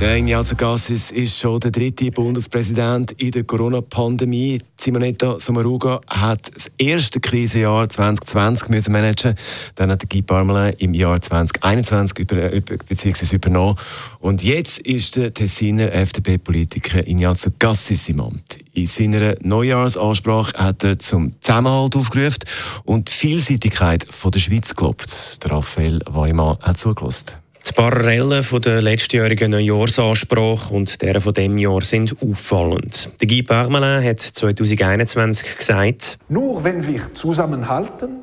Der Ignazio Cassis ist schon der dritte Bundespräsident in der Corona-Pandemie. Simonetta Sommaruga hat das erste Krisenjahr 2020 müssen managen. Dann hat Guy Parmelin im Jahr 2021 über, beziehungsweise übernommen. Und jetzt ist der Tessiner FDP-Politiker Ignazio Cassis im Amt. In seiner Neujahrsansprache hat er zum Zusammenhalt aufgerufen und die Vielseitigkeit von der Schweiz gelobt. Raphael Weimann hat zugelassen. Die Parallelen von der letztjährigen Neujahrsansprache und der von dem Jahr sind auffallend. Der Guy Parmelin hat 2021 gesagt: Nur wenn wir zusammenhalten,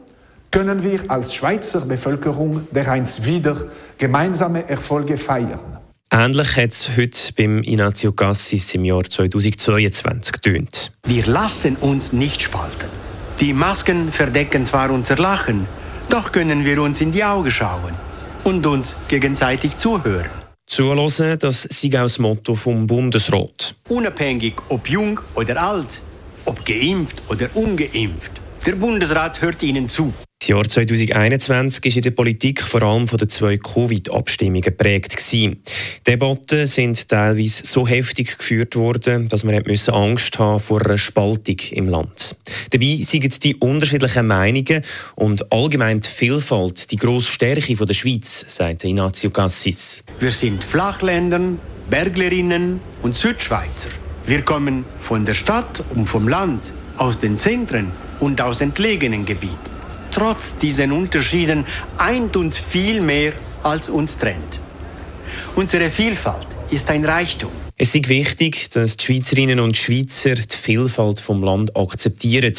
können wir als Schweizer Bevölkerung dereinst wieder gemeinsame Erfolge feiern. Ähnlich hat es heute beim Ignazio Cassis im Jahr 2022 getönt. Wir lassen uns nicht spalten. Die Masken verdecken zwar unser Lachen, doch können wir uns in die Augen schauen und uns gegenseitig zuhören. Zuhören, das ist auch das Motto vom Bundesrat. Unabhängig ob jung oder alt, ob geimpft oder ungeimpft, der Bundesrat hört Ihnen zu. Das Jahr 2021 war in der Politik vor allem von den zwei Covid-Abstimmungen geprägt. Die Debatten sind teilweise so heftig geführt worden, dass man Angst haben vor einer Spaltung im Land. Dabei sind die unterschiedlichen Meinungen und allgemein die Vielfalt die grosse Stärke der Schweiz, sagt Ignazio Cassis. Wir sind Flachländern, Berglerinnen und Südschweizer. Wir kommen von der Stadt und vom Land, aus den Zentren und aus entlegenen Gebieten. Trotz diesen Unterschieden eint uns viel mehr, als uns trennt. Unsere Vielfalt ist ein Reichtum. Es ist wichtig, dass die Schweizerinnen und Schweizer die Vielfalt vom Land akzeptieren.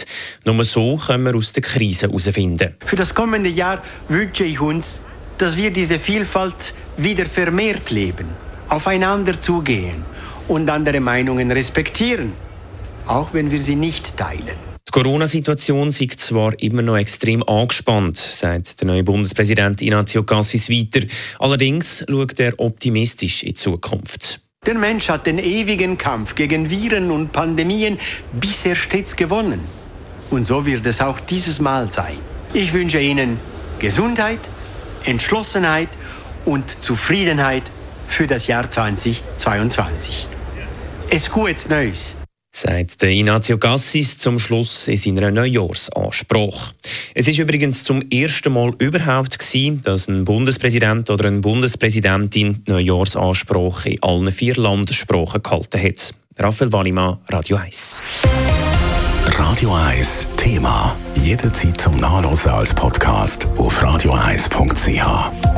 Nur so können wir aus der Krise herausfinden. Für das kommende Jahr wünsche ich uns, dass wir diese Vielfalt wieder vermehrt leben, aufeinander zugehen und andere Meinungen respektieren, auch wenn wir sie nicht teilen. Die Corona-Situation ist zwar immer noch extrem angespannt, sagt der neue Bundespräsident Ignazio Cassis weiter. Allerdings schaut er optimistisch in die Zukunft. Der Mensch hat den ewigen Kampf gegen Viren und Pandemien bisher stets gewonnen. Und so wird es auch dieses Mal sein. Ich wünsche Ihnen Gesundheit, Entschlossenheit und Zufriedenheit für das Jahr 2022. Es gutes Neues sagt der Ignazio Gassis zum Schluss in seiner Neujahrsansprache. Es ist übrigens zum ersten Mal überhaupt gewesen, dass ein Bundespräsident oder eine Bundespräsidentin Neujahrsansprache in allen vier Landessprachen gehalten hat. Raphael Wallimann, Radio 1. Radio 1 Thema. Jederzeit zum Nachlesen als Podcast auf radio1.ch.